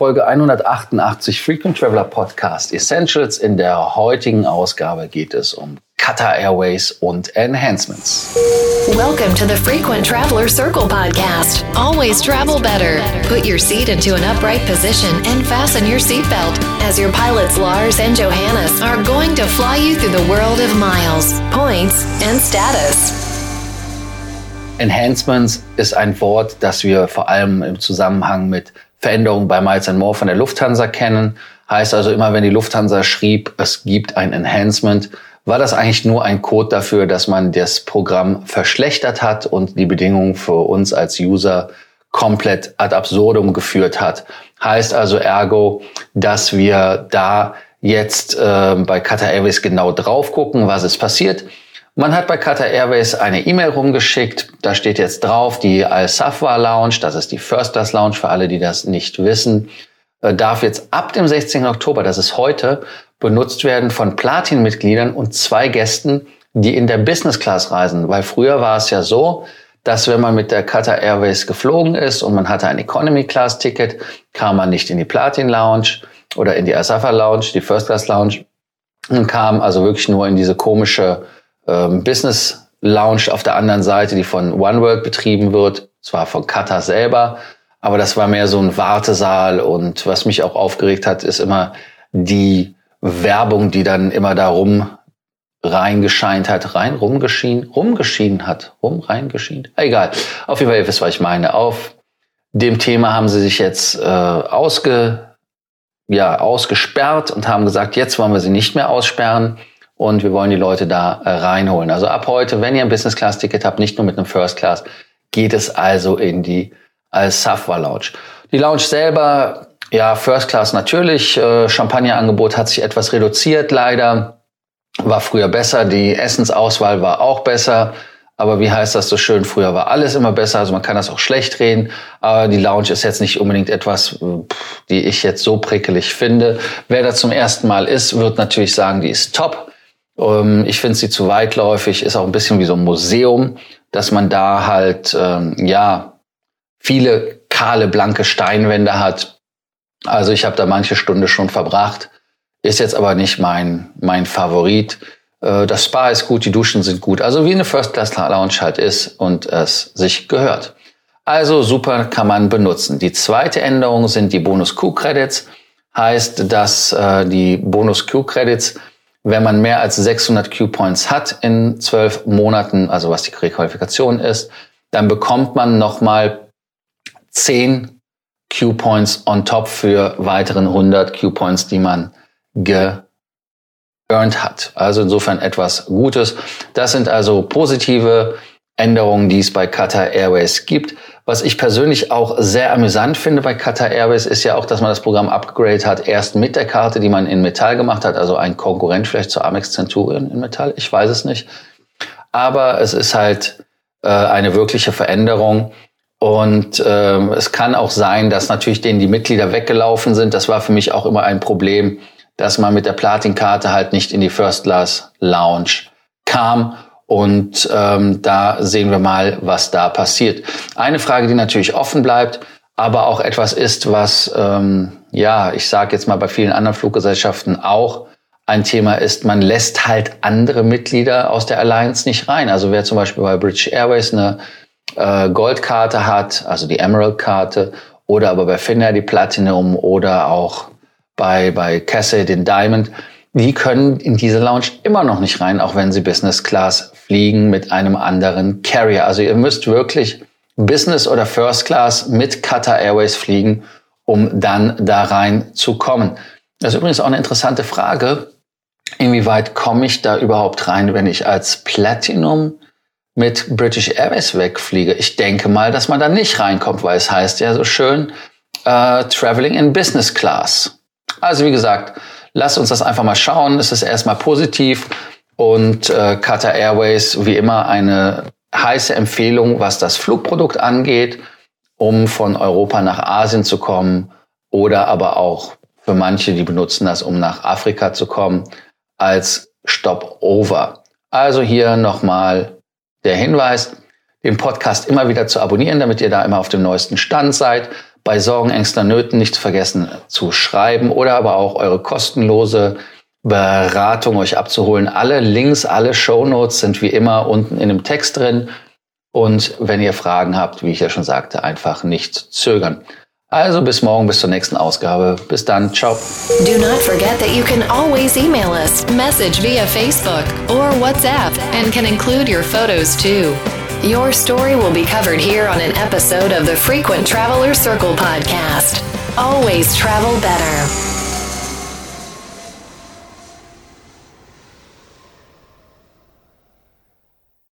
Folge 188 Frequent Traveler Podcast Essentials. In der heutigen Ausgabe geht es um Qatar Airways und Enhancements. Welcome to the Frequent Traveler Circle podcast. Always travel better. Put your seat into an upright position and fasten your seatbelt as your pilots Lars and Johannes are going to fly you through the world of miles, points and status. Enhancements ist ein Wort, das wir vor allem im Zusammenhang mit Veränderungen bei Miles More von der Lufthansa kennen. Heißt also immer, wenn die Lufthansa schrieb, es gibt ein Enhancement, war das eigentlich nur ein Code dafür, dass man das Programm verschlechtert hat und die Bedingungen für uns als User komplett ad absurdum geführt hat. Heißt also ergo, dass wir da jetzt äh, bei Qatar Airways genau drauf gucken, was ist passiert man hat bei Qatar Airways eine E-Mail rumgeschickt. Da steht jetzt drauf, die Al-Safwa Lounge, das ist die First Class Lounge für alle, die das nicht wissen, äh, darf jetzt ab dem 16. Oktober, das ist heute, benutzt werden von Platin-Mitgliedern und zwei Gästen, die in der Business Class reisen. Weil früher war es ja so, dass wenn man mit der Qatar Airways geflogen ist und man hatte ein Economy Class Ticket, kam man nicht in die Platin Lounge oder in die Al-Safwa Lounge, die First Class Lounge und kam also wirklich nur in diese komische ähm, Business Lounge auf der anderen Seite, die von OneWorld betrieben wird, zwar von Qatar selber, aber das war mehr so ein Wartesaal und was mich auch aufgeregt hat, ist immer die Werbung, die dann immer darum reingescheint hat, rein rumgeschienen, rumgeschienen hat, rum reingeschienen. Egal. Auf jeden Fall, ihr wisst, was ich meine. Auf dem Thema haben sie sich jetzt äh, ausge, ja, ausgesperrt und haben gesagt, jetzt wollen wir sie nicht mehr aussperren und wir wollen die Leute da äh, reinholen. Also ab heute, wenn ihr ein Business Class Ticket habt, nicht nur mit einem First Class, geht es also in die als Safwa Lounge. Die Lounge selber, ja, First Class natürlich. Äh, Champagnerangebot hat sich etwas reduziert, leider. War früher besser. Die Essensauswahl war auch besser. Aber wie heißt das so schön? Früher war alles immer besser. Also man kann das auch schlecht reden. Aber die Lounge ist jetzt nicht unbedingt etwas, die ich jetzt so prickelig finde. Wer da zum ersten Mal ist, wird natürlich sagen, die ist top. Ähm, ich finde sie zu weitläufig, ist auch ein bisschen wie so ein Museum, dass man da halt, ähm, ja, viele kahle, blanke Steinwände hat. Also ich habe da manche Stunde schon verbracht, ist jetzt aber nicht mein, mein Favorit. Äh, das Spa ist gut, die Duschen sind gut. Also wie eine First Class Lounge halt ist und es sich gehört. Also super kann man benutzen. Die zweite Änderung sind die Bonus Q Credits. Heißt, dass äh, die Bonus Q Credits wenn man mehr als 600 Q-Points hat in zwölf Monaten, also was die Requalifikation ist, dann bekommt man nochmal 10 Q-Points on top für weiteren 100 Q-Points, die man geearned hat. Also insofern etwas Gutes. Das sind also positive Änderungen, die es bei Qatar Airways gibt. Was ich persönlich auch sehr amüsant finde bei Qatar Airways ist ja auch, dass man das Programm Upgrade hat, erst mit der Karte, die man in Metall gemacht hat, also ein Konkurrent vielleicht zur Amex Centurion in Metall, ich weiß es nicht. Aber es ist halt äh, eine wirkliche Veränderung. Und ähm, es kann auch sein, dass natürlich denen die Mitglieder weggelaufen sind. Das war für mich auch immer ein Problem, dass man mit der Platin-Karte halt nicht in die First Class Lounge kam und ähm, da sehen wir mal, was da passiert. Eine Frage, die natürlich offen bleibt, aber auch etwas ist, was, ähm, ja, ich sage jetzt mal bei vielen anderen Fluggesellschaften auch ein Thema ist, man lässt halt andere Mitglieder aus der Alliance nicht rein. Also wer zum Beispiel bei British Airways eine äh, Goldkarte hat, also die Emerald-Karte, oder aber bei Finnair die Platinum oder auch bei, bei Cassie den Diamond, die können in diese Lounge immer noch nicht rein, auch wenn sie Business Class fliegen mit einem anderen Carrier. Also ihr müsst wirklich Business oder First Class mit Qatar Airways fliegen, um dann da rein zu kommen. Das ist übrigens auch eine interessante Frage. Inwieweit komme ich da überhaupt rein, wenn ich als Platinum mit British Airways wegfliege? Ich denke mal, dass man da nicht reinkommt, weil es heißt ja so schön, äh, Traveling in Business Class. Also wie gesagt, Lasst uns das einfach mal schauen. Es ist erstmal positiv und äh, Qatar Airways wie immer eine heiße Empfehlung, was das Flugprodukt angeht, um von Europa nach Asien zu kommen oder aber auch für manche, die benutzen das, um nach Afrika zu kommen, als Stopover. Also hier nochmal der Hinweis, den Podcast immer wieder zu abonnieren, damit ihr da immer auf dem neuesten Stand seid. Bei Sorgen, Ängsten, Nöten nicht vergessen zu schreiben oder aber auch eure kostenlose Beratung euch abzuholen. Alle Links, alle Show Notes sind wie immer unten in dem Text drin. Und wenn ihr Fragen habt, wie ich ja schon sagte, einfach nicht zögern. Also bis morgen, bis zur nächsten Ausgabe. Bis dann, ciao. Do not forget that you can always email us, message via Facebook or WhatsApp, and can include your photos too. Your story will be covered here on an episode of the Frequent Traveler Circle podcast. Always travel better.